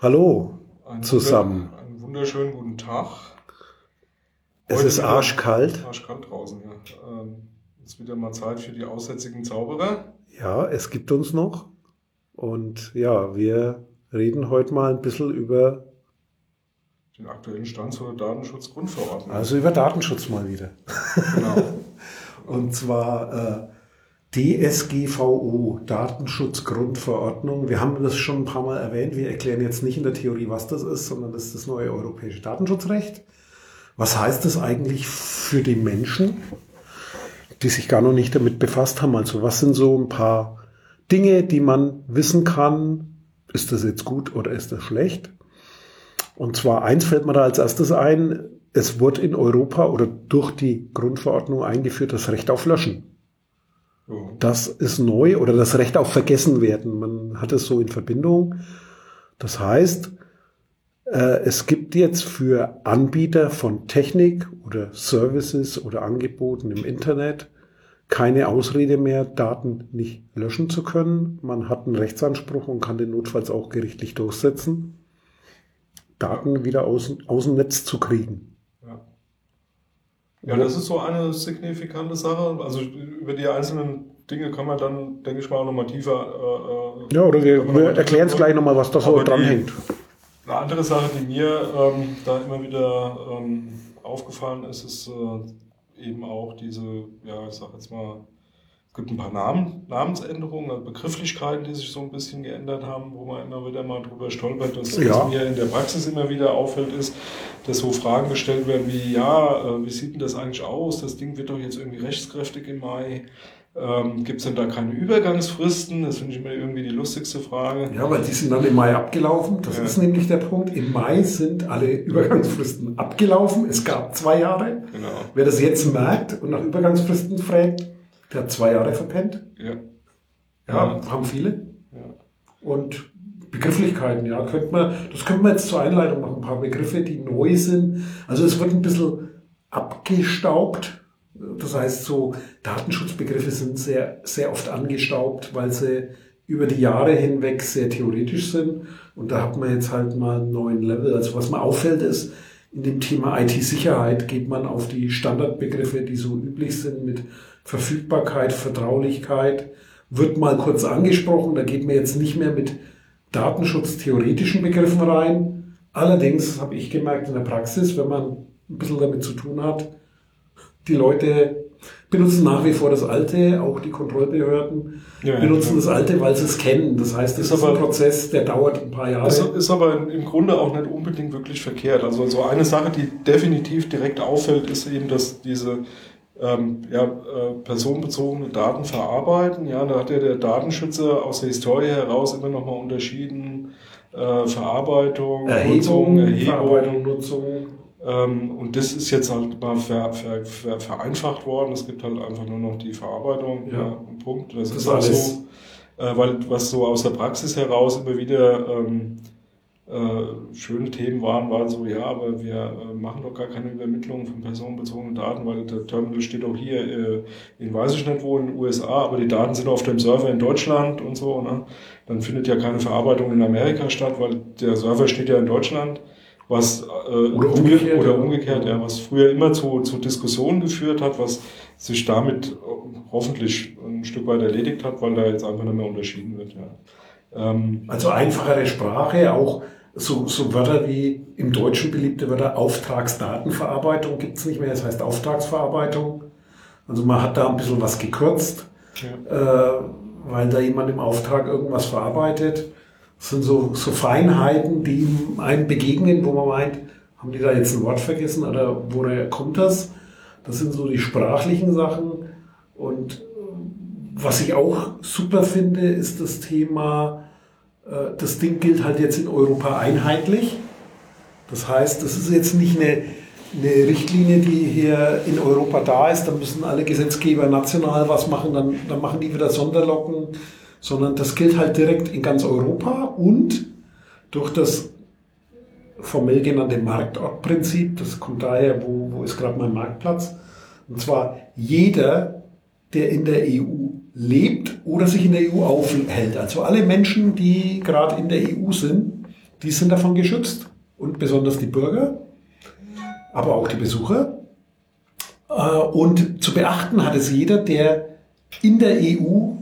Hallo Einen zusammen. wunder- Einen wunderschönen guten Tag. Es Heute ist wieder- arschkalt. Arschkalt draußen, ja. Ähm, ist wieder mal Zeit für die aussätzigen Zauberer. Ja, es gibt uns noch. Und ja, wir reden heute mal ein bisschen über, Den aktuellen Stand zur Datenschutzgrundverordnung. also über Datenschutz mal wieder. Genau. Und zwar äh, DSGVO, Datenschutzgrundverordnung. Wir haben das schon ein paar Mal erwähnt. Wir erklären jetzt nicht in der Theorie, was das ist, sondern das ist das neue europäische Datenschutzrecht. Was heißt das eigentlich für die Menschen, die sich gar noch nicht damit befasst haben? Also was sind so ein paar Dinge, die man wissen kann? Ist das jetzt gut oder ist das schlecht? Und zwar eins fällt mir da als erstes ein. Es wurde in Europa oder durch die Grundverordnung eingeführt das Recht auf Löschen. So. Das ist neu oder das Recht auf Vergessenwerden. Man hat es so in Verbindung. Das heißt, äh, es gibt jetzt für Anbieter von Technik oder Services oder Angeboten im Internet keine Ausrede mehr, Daten nicht löschen zu können. Man hat einen Rechtsanspruch und kann den notfalls auch gerichtlich durchsetzen, Daten wieder aus, aus dem Netz zu kriegen. Ja. das ist so eine signifikante Sache. Also über die einzelnen Dinge kann man dann, denke ich mal, nochmal tiefer. Äh, Ja, oder wir, wir erklären es gleich nochmal, was da so Aber die- dranhängt. Eine andere Sache, die mir ähm, da immer wieder ähm, aufgefallen ist, ist äh, eben auch diese, ja, ich sag jetzt mal, gibt ein paar Namen, Namensänderungen, also Begrifflichkeiten, die sich so ein bisschen geändert haben, wo man immer wieder mal drüber stolpert. Das, Ja. was mir in der Praxis immer wieder auffällt, ist, dass so Fragen gestellt werden wie, ja, äh, wie sieht denn das eigentlich aus? Das Ding wird doch jetzt irgendwie rechtskräftig im Mai. Ähm, Gibt es denn da keine Übergangsfristen? Das finde ich immer irgendwie die lustigste Frage. Ja, weil die sind dann im Mai abgelaufen. Das Ja. ist nämlich der Punkt. Im Mai sind alle Übergangsfristen abgelaufen. Es gab zwei Jahre. Genau. Wer das jetzt merkt und nach Übergangsfristen fragt, der hat zwei Jahre verpennt. Ja. Ja, haben viele. Ja. Und Begrifflichkeiten, ja, könnte man, das könnte man jetzt zur Einleitung noch ein paar Begriffe, die neu sind. Also es wird ein bisschen abgestaubt. Das heißt, so Datenschutzbegriffe sind sehr, sehr oft angestaubt, weil sie über die Jahre hinweg sehr theoretisch sind. Und da hat man jetzt halt mal einen neuen Level. Also was mir auffällt ist, in dem Thema IT-Sicherheit geht man auf die Standardbegriffe, die so üblich sind mit Verfügbarkeit, Vertraulichkeit, wird mal kurz angesprochen. Da geht man jetzt nicht mehr mit datenschutztheoretischen Begriffen rein. Allerdings habe ich gemerkt in der Praxis, wenn man ein bisschen damit zu tun hat, die Leute benutzen nach wie vor das Alte, auch die Kontrollbehörden Ja, benutzen ja. das Alte, weil sie es kennen. Das heißt, es Ist ist ein aber- Prozess, der dauert ein paar Jahre. Das ist aber im Grunde auch nicht unbedingt wirklich verkehrt. Also so eine Sache, die definitiv direkt auffällt, ist eben, dass diese ähm, ja, äh, personenbezogene Daten verarbeiten. Ja, da hat ja der Datenschützer aus der Historie heraus immer noch mal unterschieden äh, Verarbeitung, Erhebung, Nutzung, Erhebung. Verarbeitung, Nutzung. Ähm, und das ist jetzt halt mal ver, ver, ver, vereinfacht worden. Es gibt halt einfach nur noch die Verarbeitung. Ja. Ja. Punkt. Das, Das ist auch so, äh, weil was so aus der Praxis heraus immer wieder ähm, äh, schöne Themen waren, waren so, ja, aber wir äh, machen doch gar keine Übermittlung von personenbezogenen Daten, weil der Terminal steht auch hier äh, in weiß ich nicht wo in den USA, aber die Daten sind auf dem Server in Deutschland und so. Ne? Dann findet ja keine Verarbeitung in Amerika statt, weil der Server steht ja in Deutschland. Was, äh, Oder früher- umgekehrt, oder ja. umgekehrt, ja, was früher immer zu, zu Diskussionen geführt hat, was sich damit äh, hoffentlich ein Stück weit erledigt hat, weil da jetzt einfach nicht mehr unterschieden wird. Ja. Ähm, Also einfachere Sprache, auch so, so Wörter wie im Deutschen beliebte Wörter Auftragsdatenverarbeitung gibt es nicht mehr, das heißt Auftragsverarbeitung. Also man hat da ein bisschen was gekürzt, ja. äh, weil da jemand im Auftrag irgendwas verarbeitet. Das sind so, so Feinheiten, die einem begegnen, wo man meint, haben die da jetzt ein Wort vergessen oder woher kommt das? Das sind so die sprachlichen Sachen. Und äh, was ich auch super finde, ist das Thema, äh, das Ding gilt halt jetzt in Europa einheitlich. Das heißt, das ist jetzt nicht eine, eine Richtlinie, die hier in Europa da ist. Da müssen alle Gesetzgeber national was machen, dann, dann machen die wieder Sonderlocken, sondern das gilt halt direkt in ganz Europa und durch das formell genannte Marktortprinzip, das kommt daher, wo, wo ist gerade mein Marktplatz, und zwar jeder, der in der EU lebt oder sich in der EU aufhält, also alle Menschen, die gerade in der EU sind, die sind davon geschützt. Und besonders die Bürger, aber auch die Besucher. Äh, und zu beachten hat es jeder, der in der EU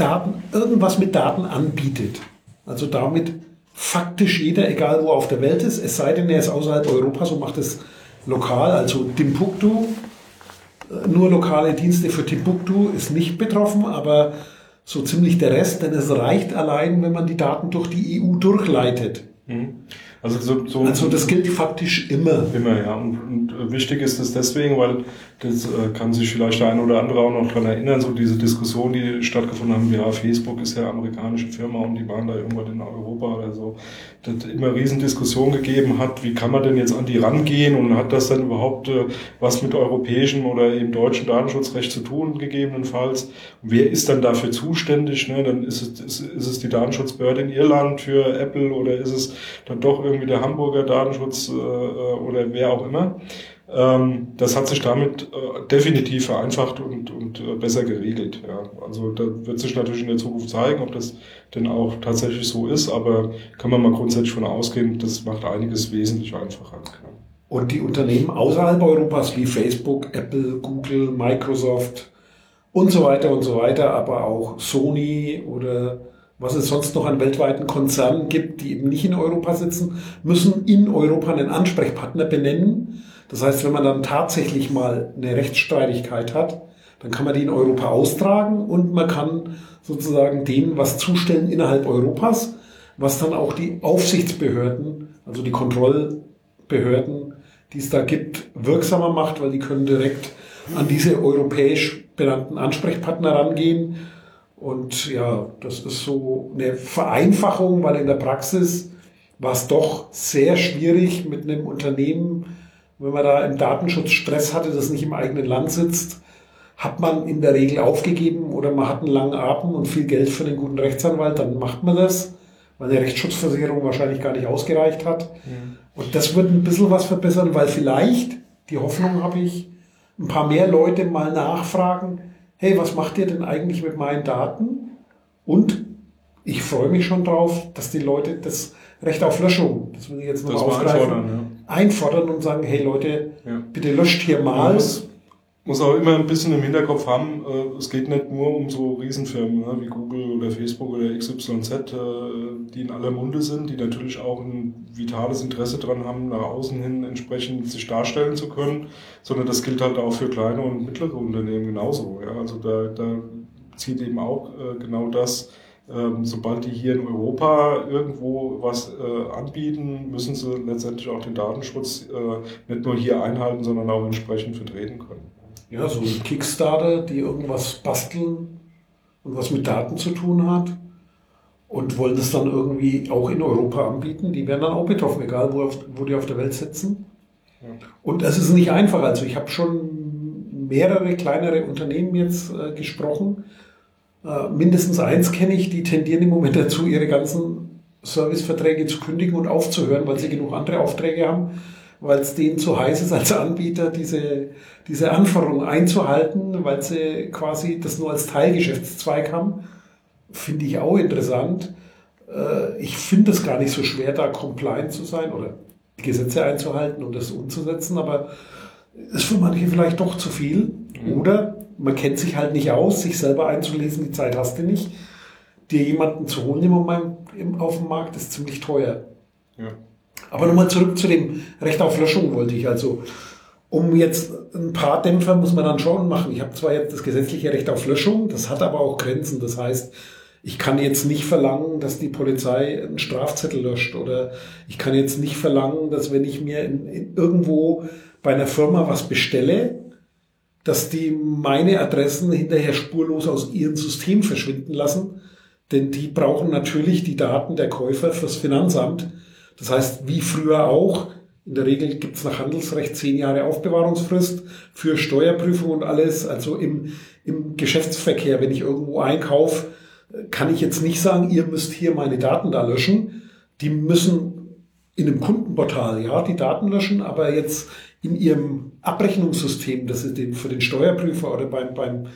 Daten, irgendwas mit Daten anbietet. Also damit faktisch jeder, egal wo auf der Welt ist, es sei denn, er ist außerhalb Europas und macht es lokal, also Timbuktu, äh, nur lokale Dienste für Timbuktu ist nicht betroffen, aber so ziemlich der Rest, denn es reicht allein, wenn man die Daten durch die EU durchleitet. Mhm. Also, so, so also das gilt faktisch immer. Immer, ja. Und, und wichtig ist es deswegen, weil das äh, kann sich vielleicht der eine oder andere auch noch daran erinnern, so diese Diskussion, die stattgefunden haben, ja, Facebook ist ja amerikanische Firma und die waren da irgendwann in Europa oder so. Das immer Riesendiskussion gegeben hat, wie kann man denn jetzt an die rangehen und hat das dann überhaupt äh, was mit europäischem oder eben deutschem Datenschutzrecht zu tun, gegebenenfalls? Und wer ist dann dafür zuständig? Ne? Dann ist es, ist, ist es die Datenschutzbehörde in Irland für Apple oder ist es dann doch irgendwie der Hamburger Datenschutz äh, äh oder wer auch immer? Ähm, das hat sich damit äh, definitiv vereinfacht und, und äh, besser geregelt. Ja. Also da wird sich natürlich in der Zukunft zeigen, ob das denn auch tatsächlich so ist, aber kann man mal grundsätzlich von ausgehen, das macht einiges wesentlich einfacher. Ja. Und die Unternehmen außerhalb Europas wie Facebook, Apple, Google, Microsoft und so weiter und so weiter, aber auch Sony oder was es sonst noch an weltweiten Konzernen gibt, die eben nicht in Europa sitzen, müssen in Europa einen Ansprechpartner benennen das heißt, wenn man dann tatsächlich mal eine Rechtsstreitigkeit hat, dann kann man die in Europa austragen und man kann sozusagen denen was zustellen innerhalb Europas, was dann auch die Aufsichtsbehörden, also die Kontrollbehörden, die es da gibt, wirksamer macht, weil die können direkt an diese europäisch benannten Ansprechpartner rangehen. Und ja, das ist so eine Vereinfachung, weil in der Praxis war es doch sehr schwierig mit einem Unternehmen, wenn man da im Datenschutz Stress hatte, das nicht im eigenen Land sitzt, hat man in der Regel aufgegeben oder man hat einen langen Atem und viel Geld für einen guten Rechtsanwalt, dann macht man das, weil eine Rechtsschutzversicherung wahrscheinlich gar nicht ausgereicht hat. Mhm. Und das wird ein bisschen was verbessern, weil vielleicht, die Hoffnung habe ich, ein paar mehr Leute mal nachfragen, hey, was macht ihr denn eigentlich mit meinen Daten? Und ich freue mich schon drauf, dass die Leute das Recht auf Löschung, das will ich jetzt noch aufgreifen, ja einfordern und sagen, hey Leute, ja. bitte löscht hier mal. Muss, muss auch immer ein bisschen im Hinterkopf haben, äh, es geht nicht nur um so Riesenfirmen ne, wie Google oder Facebook oder XYZ, äh, die in aller Munde sind, die natürlich auch ein vitales Interesse daran haben, nach außen hin entsprechend sich darstellen zu können, sondern das gilt halt auch für kleine und mittlere Unternehmen genauso. Also da, da zieht eben auch äh, genau das ähm, sobald die hier in Europa irgendwo was anbieten, müssen sie letztendlich auch den Datenschutz nicht nur hier einhalten, sondern auch entsprechend vertreten können. Ja, so ein Kickstarter, die irgendwas basteln und was mit Daten zu tun hat und wollen das dann irgendwie auch in Europa anbieten, die werden dann auch betroffen, egal wo, wo die auf der Welt sitzen. Ja. Und es ist nicht einfach. Also ich habe schon mehrere kleinere Unternehmen jetzt äh, gesprochen, äh, mindestens eins kenne ich, die tendieren im Moment dazu, ihre ganzen Serviceverträge zu kündigen und aufzuhören, weil sie genug andere Aufträge haben, weil es denen zu heiß ist als Anbieter, diese, diese Anforderungen einzuhalten, weil sie quasi das nur als Teilgeschäftszweig haben. Finde ich auch interessant. Äh, ich finde es gar nicht so schwer, da compliant zu sein oder die Gesetze einzuhalten und das umzusetzen, aber ist für manche vielleicht doch zu viel. Mhm. Oder man kennt sich halt nicht aus, sich selber einzulesen, die Zeit hast du nicht. Dir jemanden zu holen im Moment auf dem Markt ist ziemlich teuer. Ja. Aber nochmal zurück zu dem Recht auf Löschung wollte ich. Also, um jetzt ein paar Dämpfer muss man dann schon machen. Ich habe zwar jetzt das gesetzliche Recht auf Löschung, das hat aber auch Grenzen. Das heißt, ich kann jetzt nicht verlangen, dass die Polizei einen Strafzettel löscht oder ich kann jetzt nicht verlangen, dass wenn ich mir in, in irgendwo bei einer Firma was bestelle, dass die meine Adressen hinterher spurlos aus ihrem System verschwinden lassen, denn die brauchen natürlich die Daten der Käufer fürs Finanzamt. Das heißt, wie früher auch, in der Regel gibt es nach Handelsrecht zehn Jahre Aufbewahrungsfrist für Steuerprüfung und alles. Also im, im Geschäftsverkehr, wenn ich irgendwo einkaufe, kann ich jetzt nicht sagen, ihr müsst hier meine Daten da löschen. Die müssen in einem Kundenportal, ja, die Daten löschen, aber jetzt in ihrem Abrechnungssystem, das ist den, für den Steuerprüfer oder beim, beim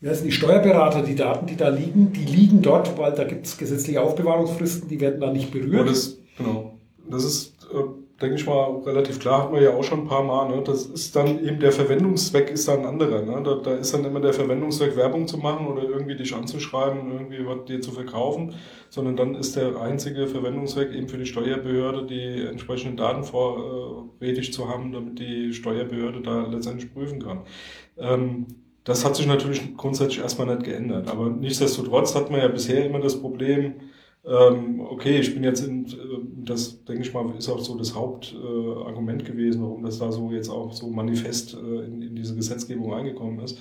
wie heißen die Steuerberater, die Daten, die da liegen, die liegen dort, weil da gibt es gesetzliche Aufbewahrungsfristen, die werden da nicht berührt. Genau. Das ist, äh, denke ich mal, relativ klar, hatten wir ja auch schon ein paar Mal. Ne? Das ist dann eben der Verwendungszweck ist dann ein anderer. Ne? Da, da ist dann immer der Verwendungszweck, Werbung zu machen oder irgendwie dich anzuschreiben, irgendwie was dir zu verkaufen, sondern dann ist der einzige Verwendungszweck eben für die Steuerbehörde, die entsprechenden Daten vorrätig zu haben, damit die Steuerbehörde da letztendlich prüfen kann. Ähm, das hat sich natürlich grundsätzlich erstmal nicht geändert. Aber nichtsdestotrotz hat man ja bisher immer das Problem, ähm, okay, ich bin jetzt in, das denke ich mal, ist auch so das Hauptargument gewesen, warum das da so jetzt auch so manifest äh, in, in diese Gesetzgebung eingekommen ist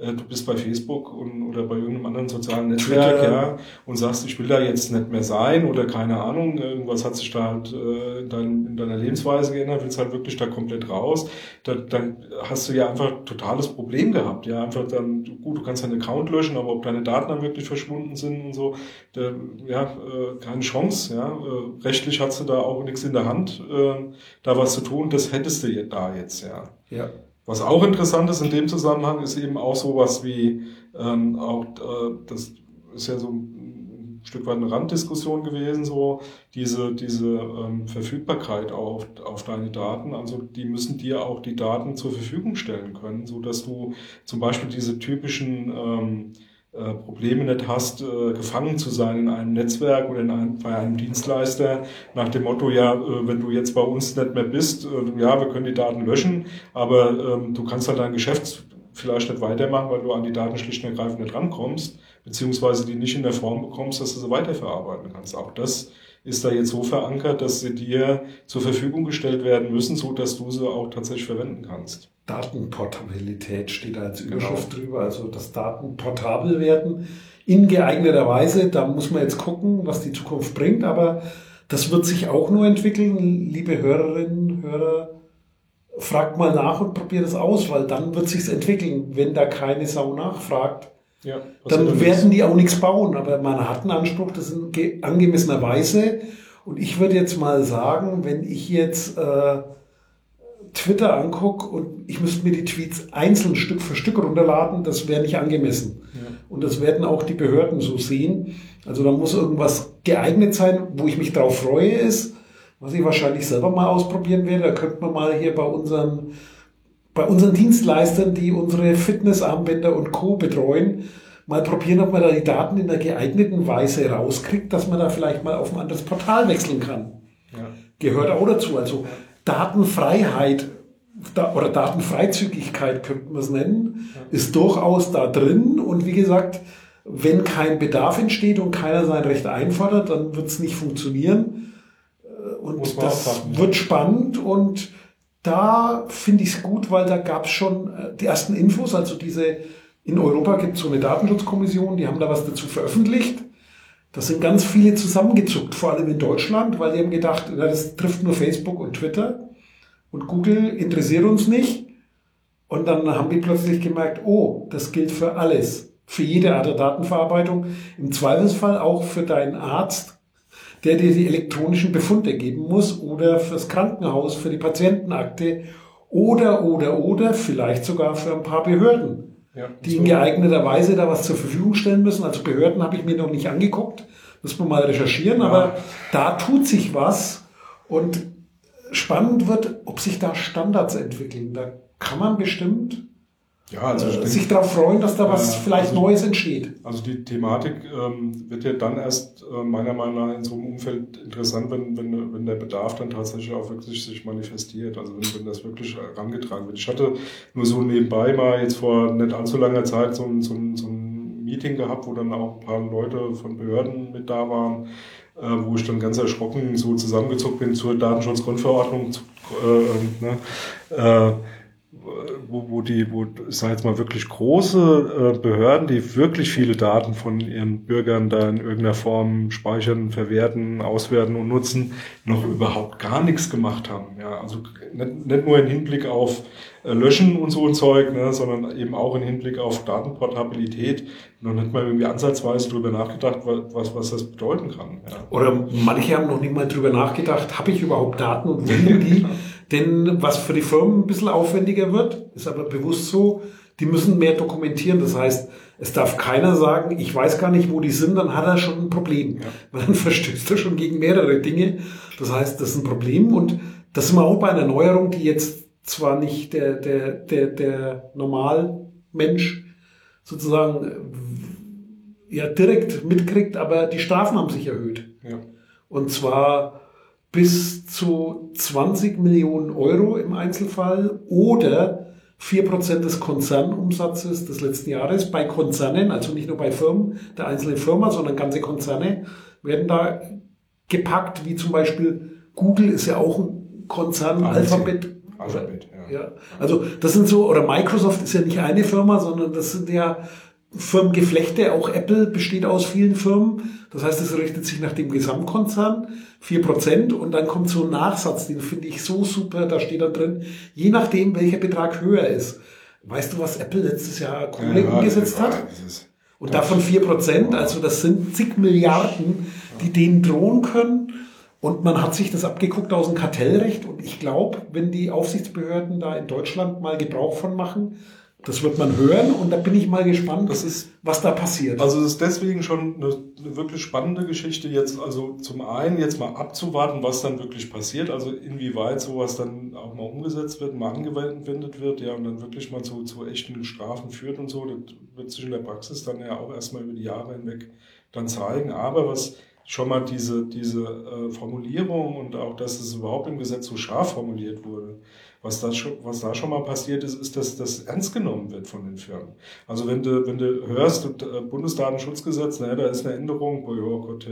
äh, du bist bei Facebook und, oder bei irgendeinem anderen sozialen Netzwerk, ja, und sagst, ich will da jetzt nicht mehr sein oder keine Ahnung, irgendwas hat sich da halt äh, in, dein, in deiner Lebensweise geändert, willst halt wirklich da komplett raus, da, dann hast du ja einfach totales Problem gehabt, ja, einfach dann, gut, du kannst deinen Account löschen, aber ob deine Daten dann wirklich verschwunden sind und so, da, ja, äh, keine Chance, ja, äh, rechtlich hast du da auch nichts in der Hand, äh, da was zu tun, das hättest du da jetzt, ja. Ja. Was auch interessant ist in dem Zusammenhang, ist eben auch sowas wie, ähm, auch äh, das ist ja so ein Stück weit eine Randdiskussion gewesen, so diese, diese ähm, Verfügbarkeit auf, auf deine Daten. Also die müssen dir auch die Daten zur Verfügung stellen können, so dass du zum Beispiel diese typischen ähm, äh, Probleme nicht hast, äh, gefangen zu sein in einem Netzwerk oder in einem, bei einem Dienstleister nach dem Motto, ja, äh, wenn du jetzt bei uns nicht mehr bist, ja, wir können die Daten löschen, aber ähm, du kannst halt dein Geschäft vielleicht nicht weitermachen, weil du an die Daten schlicht und ergreifend nicht rankommst, beziehungsweise die nicht in der Form bekommst, dass du sie weiterverarbeiten kannst. Auch das ist da jetzt so verankert, dass sie dir zur Verfügung gestellt werden müssen, so dass du sie auch tatsächlich verwenden kannst. Datenportabilität steht da als Überschrift genau. drüber, also das Daten portabel werden in geeigneter Weise. Da muss man jetzt gucken, was die Zukunft bringt, aber das wird sich auch nur entwickeln. Liebe Hörerinnen, Hörer, fragt mal nach und probiert es aus, weil dann wird sich's entwickeln. Wenn da keine Sau nachfragt, ja, dann werden die auch nichts bauen. Aber man hat einen Anspruch, das in angemessener Weise. Und ich würde jetzt mal sagen, wenn ich jetzt äh, Twitter angucke und ich müsste mir die Tweets einzeln Stück für Stück runterladen, das wäre nicht angemessen. Ja. Und das werden auch die Behörden so sehen. Also da muss irgendwas geeignet sein, wo ich mich drauf freue, ist, was ich wahrscheinlich selber mal ausprobieren werde. Da könnte man mal hier bei unseren, bei unseren Dienstleistern, die unsere Fitnessarmbänder und Co. betreuen, mal probieren, ob man da die Daten in einer geeigneten Weise rauskriegt, dass man da vielleicht mal auf ein anderes Portal wechseln kann. Ja. Gehört auch dazu. Also Datenfreiheit oder Datenfreizügigkeit könnte man es nennen, ist durchaus da drin. Und wie gesagt, wenn kein Bedarf entsteht und keiner sein Recht einfordert, dann wird es nicht funktionieren. Äh, und das wird spannend und da finde ich es gut, weil da gab es schon äh, die ersten Infos, also diese, in Europa gibt es so eine Datenschutzkommission, die haben da was dazu veröffentlicht. Da sind ganz viele zusammengezuckt, vor allem in Deutschland, weil die haben gedacht, na, das trifft nur Facebook und Twitter und Google interessiert uns nicht. Und dann haben die plötzlich gemerkt, oh, das gilt für alles, für jede Art der Datenverarbeitung, im Zweifelsfall auch für deinen Arzt, der dir die elektronischen Befunde geben muss oder fürs Krankenhaus, für die Patientenakte oder, oder, oder vielleicht sogar für ein paar Behörden ja, die in geeigneter Weise da was zur Verfügung stellen müssen. Also Behörden habe ich mir noch nicht angeguckt, muss man mal recherchieren, ja. aber da tut sich was und spannend wird, ob sich da Standards entwickeln. Da kann man bestimmt ja, also äh, sich darauf freuen, dass da was äh, vielleicht also, Neues entsteht. Also die Thematik ähm, wird ja dann erst äh, meiner Meinung nach in so einem Umfeld interessant, wenn, wenn, wenn der Bedarf dann tatsächlich auch wirklich sich manifestiert. Also wenn, wenn das wirklich herangetragen wird. Ich hatte nur so nebenbei mal jetzt vor nicht allzu langer Zeit so ein, so ein, so ein Meeting gehabt, wo dann auch ein paar Leute von Behörden mit da waren, äh, wo ich dann ganz erschrocken so zusammengezogen bin zur Datenschutzgrundverordnung. Äh, ne, äh, wo, wo die, wo, ich sage jetzt mal wirklich große äh, Behörden, die wirklich viele Daten von ihren Bürgern da in irgendeiner Form speichern, verwerten, auswerten und nutzen, noch überhaupt gar nichts gemacht haben. Ja, also nicht, nicht nur im Hinblick auf äh, Löschen und so ein Zeug, ne, sondern eben auch im Hinblick auf Datenportabilität noch nicht mal irgendwie ansatzweise drüber nachgedacht, was, was das bedeuten kann. Ja. Oder manche haben noch nicht mal drüber nachgedacht, habe ich überhaupt Daten und wo die? Denn was für die Firmen ein bisschen aufwendiger wird, ist aber bewusst so, die müssen mehr dokumentieren. Das heißt, Es darf keiner sagen, ich weiß gar nicht, wo die sind, dann hat er schon ein Problem. Ja. Weil dann verstößt er schon gegen mehrere Dinge. Das heißt, das ist ein Problem und das sind wir auch bei einer Neuerung, die jetzt zwar nicht der, der, der, der Normalmensch sozusagen ja direkt mitkriegt, aber die Strafen haben sich erhöht. Ja. Und zwar bis zu 20 Millionen Euro im Einzelfall oder 4% des Konzernumsatzes des letzten Jahres bei Konzernen, also nicht nur bei Firmen, der einzelnen Firma, sondern ganze Konzerne werden da gepackt, wie zum Beispiel Google ist ja auch ein Konzern, Alphabet. Alphabet, ja. ja. Also das sind so, oder Microsoft ist ja nicht eine Firma, sondern das sind ja Firmengeflechte, auch Apple besteht aus vielen Firmen. Das heißt, es richtet sich nach dem Gesamtkonzern, vier Prozent und dann kommt so ein Nachsatz, den finde ich so super, da steht dann drin, je nachdem, welcher Betrag höher ist. Weißt du, was Apple letztes Jahr Kohle ja, umgesetzt hat? Und davon vier Prozent, also das sind zig Milliarden, die denen drohen können. Und man hat sich das abgeguckt aus dem Kartellrecht. Und ich glaube, wenn die Aufsichtsbehörden da in Deutschland mal Gebrauch von machen, das wird man hören und da bin ich mal gespannt, das ist, was da passiert. Also es ist deswegen schon eine, eine, wirklich spannende Geschichte, jetzt also zum einen jetzt mal abzuwarten, was dann wirklich passiert, also inwieweit sowas dann auch mal umgesetzt wird, mal angewendet wird, ja, und dann wirklich mal zu, zu echten Strafen führt und so. Das wird sich in der Praxis dann ja auch erstmal über die Jahre hinweg dann zeigen. Aber was schon mal diese, diese äh, Formulierung und auch, dass es überhaupt im Gesetz so scharf formuliert wurde, was, das schon, was da schon mal passiert ist, ist, dass das ernst genommen wird von den Firmen. Also wenn du, wenn du hörst, äh, Bundesdatenschutzgesetz, naja, da ist eine Änderung, oh, ja, Gott,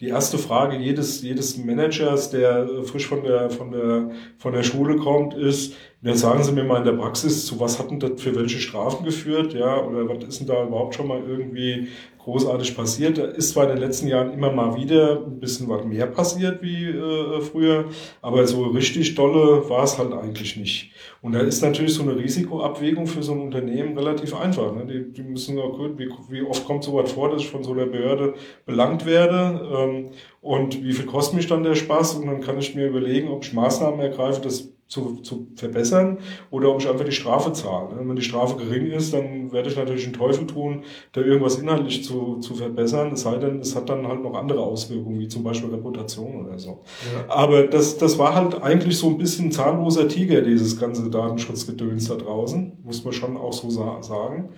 die erste Frage jedes, jedes Managers, der äh, frisch von der, von der, von der Schule kommt, ist, Jetzt sagen Sie mir mal in der Praxis, zu was hat denn das für welche Strafen geführt, ja, oder was ist denn da überhaupt schon mal irgendwie großartig passiert. Da ist zwar in den letzten Jahren immer mal wieder ein bisschen was mehr passiert wie äh, früher, aber so richtig dolle war es halt eigentlich nicht. Und da ist natürlich so eine Risikoabwägung für so ein Unternehmen relativ einfach. Ne? Die, die müssen ja gut, wie, wie oft kommt so was vor, dass ich von so einer Behörde belangt werde ähm, und wie viel kostet mich dann der Spaß und dann kann ich mir überlegen, ob ich Maßnahmen ergreife, das zu, zu verbessern oder ob ich einfach die Strafe zahle. Wenn die Strafe gering ist, dann werde ich natürlich einen Teufel tun, da irgendwas inhaltlich zu, zu verbessern, es sei denn, es hat dann halt noch andere Auswirkungen, wie zum Beispiel Reputation oder so. Ja. Aber das, das war halt eigentlich so ein bisschen zahnloser Tiger, dieses ganze Datenschutzgedöns da draußen, muss man schon auch so sagen.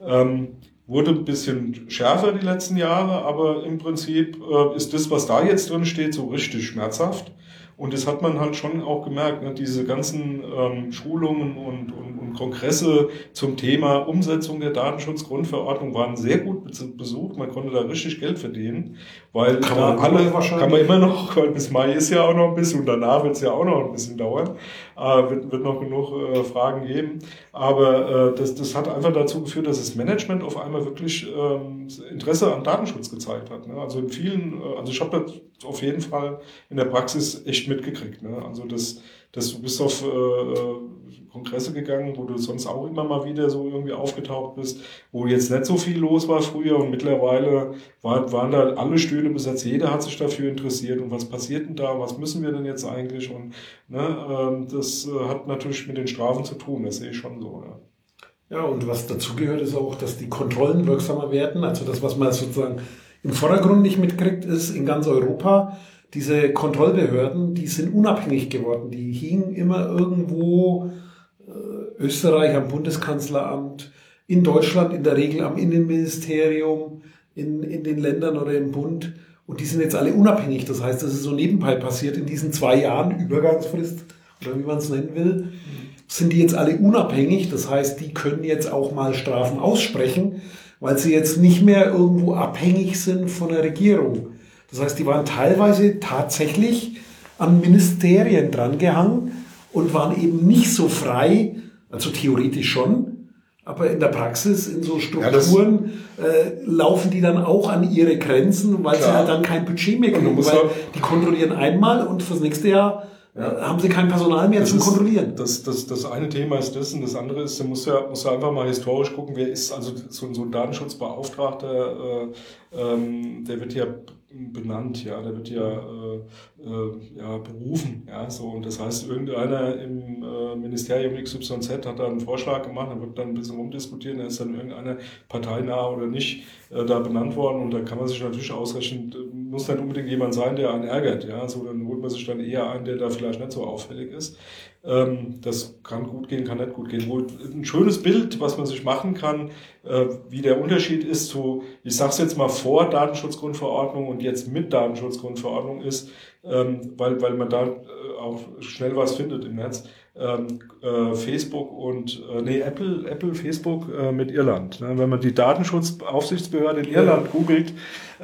Ähm, wurde ein bisschen schärfer die letzten Jahre, aber im Prinzip äh, ist das, was da jetzt drin steht, so richtig schmerzhaft. Und das hat man halt schon auch gemerkt, ne? diese ganzen ähm, Schulungen und, und, und Kongresse zum Thema Umsetzung der Datenschutzgrundverordnung waren sehr gut besucht. Man konnte da richtig Geld verdienen, weil kann da alle, kann man immer noch, weil bis Mai ist ja auch noch ein bisschen und danach wird es ja auch noch ein bisschen dauern, äh, wird, wird noch genug äh, Fragen geben. Aber äh, das, das hat einfach dazu geführt, dass das Management auf einmal wirklich ähm, Interesse an Datenschutz gezeigt hat. Ne? Also in vielen, äh, also ich habe das auf jeden Fall in der Praxis echt mitgekriegt. Ne? Also das, das, du bist auf äh, äh, Kongresse gegangen, wo du sonst auch immer mal wieder so irgendwie aufgetaucht bist, wo jetzt nicht so viel los war früher und mittlerweile war, waren da alle Stühle besetzt, jeder hat sich dafür interessiert und was passiert denn da, was müssen wir denn jetzt eigentlich und ne, ähm, das äh, hat natürlich mit den Strafen zu tun, das sehe ich schon so. Ja. Ja, und was dazugehört, ist auch, dass die Kontrollen wirksamer werden. Also das, was man sozusagen im Vordergrund nicht mitkriegt, ist in ganz Europa, diese Kontrollbehörden, die sind unabhängig geworden. Die hingen immer irgendwo äh, Österreich am Bundeskanzleramt, in Deutschland in der Regel am Innenministerium, in, in den Ländern oder im Bund. Und die sind jetzt alle unabhängig. Das heißt, das ist so nebenbei passiert in diesen zwei Jahren Übergangsfrist oder wie man es nennen will. Sind die jetzt alle unabhängig? Das heißt, die können jetzt auch mal Strafen aussprechen, weil sie jetzt nicht mehr irgendwo abhängig sind von der Regierung. Das heißt, die waren teilweise tatsächlich an Ministerien drangehangen und waren eben nicht so frei, also theoretisch schon, aber in der Praxis, in so Strukturen, ja, äh, laufen die dann auch an ihre Grenzen, weil klar. sie halt dann kein Budget mehr kriegen. Weil die kontrollieren einmal und fürs nächste Jahr ja. haben sie kein Personal mehr das zum ist, Kontrollieren. Das, das, das eine Thema ist das und das andere ist, du musst ja, musst ja einfach mal historisch gucken, wer ist also so, so ein Datenschutzbeauftragter, äh, ähm, der wird ja benannt, ja, der wird ja, äh, äh, ja berufen, ja, so. Und das heißt, irgendeiner im äh, Ministerium XYZ hat da einen Vorschlag gemacht, dann wird dann ein bisschen rumdiskutiert, dann ist dann irgendeiner parteinah oder nicht äh, da benannt worden. Und da kann man sich natürlich ausrechnen, muss dann unbedingt jemand sein, der einen ärgert, ja, so dann holt man sich dann eher einen, der da vielleicht nicht so auffällig ist. Ähm, das kann gut gehen, kann nicht gut gehen. Wo ein schönes Bild, was man sich machen kann, äh, wie der Unterschied ist zu, ich sage es jetzt mal vor Datenschutzgrundverordnung und jetzt mit Datenschutzgrundverordnung ist, ähm, weil, weil man da äh, auch schnell was findet im Netz. Ähm, äh, Facebook und nee, Apple, Apple, Facebook mit Irland. Ne? Wenn man die Datenschutzaufsichtsbehörde in Irland googelt,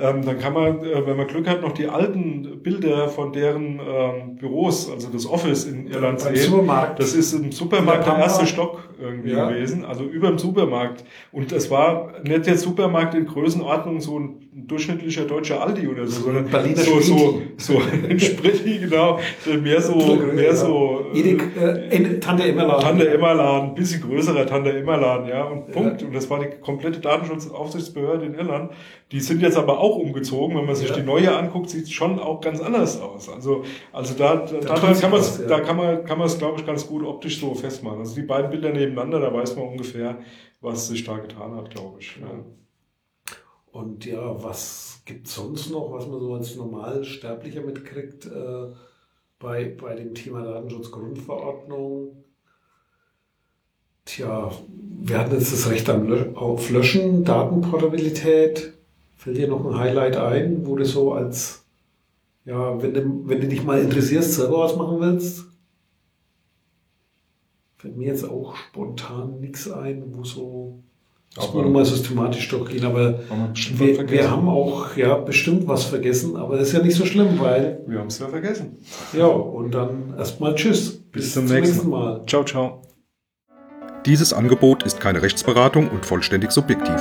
ähm, dann kann man, äh, wenn man Glück hat, noch die alten Bilder von deren ähm, Büros, also das Office in Irland sehen. Supermarkt. Das ist im Supermarkt der Ja, erste Stock irgendwie Ja. gewesen, also über dem Supermarkt. Und das war nicht der Supermarkt in Größenordnung so ein durchschnittlicher deutscher Aldi oder so, sondern Berliner so, so, so ein Spritti, genau, mehr so, mehr so, äh, Edek, äh, in, Tante Emmerladen. Tante Emma Laden, bisschen größerer Tante Emma Laden, ja, und Punkt. Und das war die komplette Datenschutzaufsichtsbehörde in Irland. Die sind jetzt aber auch umgezogen. Wenn man sich Ja. die neue anguckt, sieht es schon auch ganz anders aus. Also, also da, da, Da da, tut sich kann man was, ja. da kann man, kann man es, glaube ich, ganz gut optisch so festmachen. Also die beiden Bilder nebeneinander, da weiß man ungefähr, was sich da getan hat, glaube ich. Ja. Und ja, was gibt's sonst noch, was man so als Normalsterblicher mitkriegt äh, bei, bei dem Thema Datenschutzgrundverordnung? Tja, wir hatten jetzt das Recht auf Löschen, Datenportabilität. Fällt dir noch ein Highlight ein, wo du so als, ja, wenn du, wenn du dich mal interessierst, selber was machen willst? Fällt mir jetzt auch spontan nichts ein, wo so, muss Aber- man nochmal systematisch durchgehen, aber wir wir, haben auch ja bestimmt was vergessen, aber das ist ja nicht so schlimm, weil Wir haben es ja vergessen. ja und dann erstmal Tschüss. Bis zum nächsten Mal. Ciao, ciao. Dieses Angebot ist keine Rechtsberatung und vollständig subjektiv.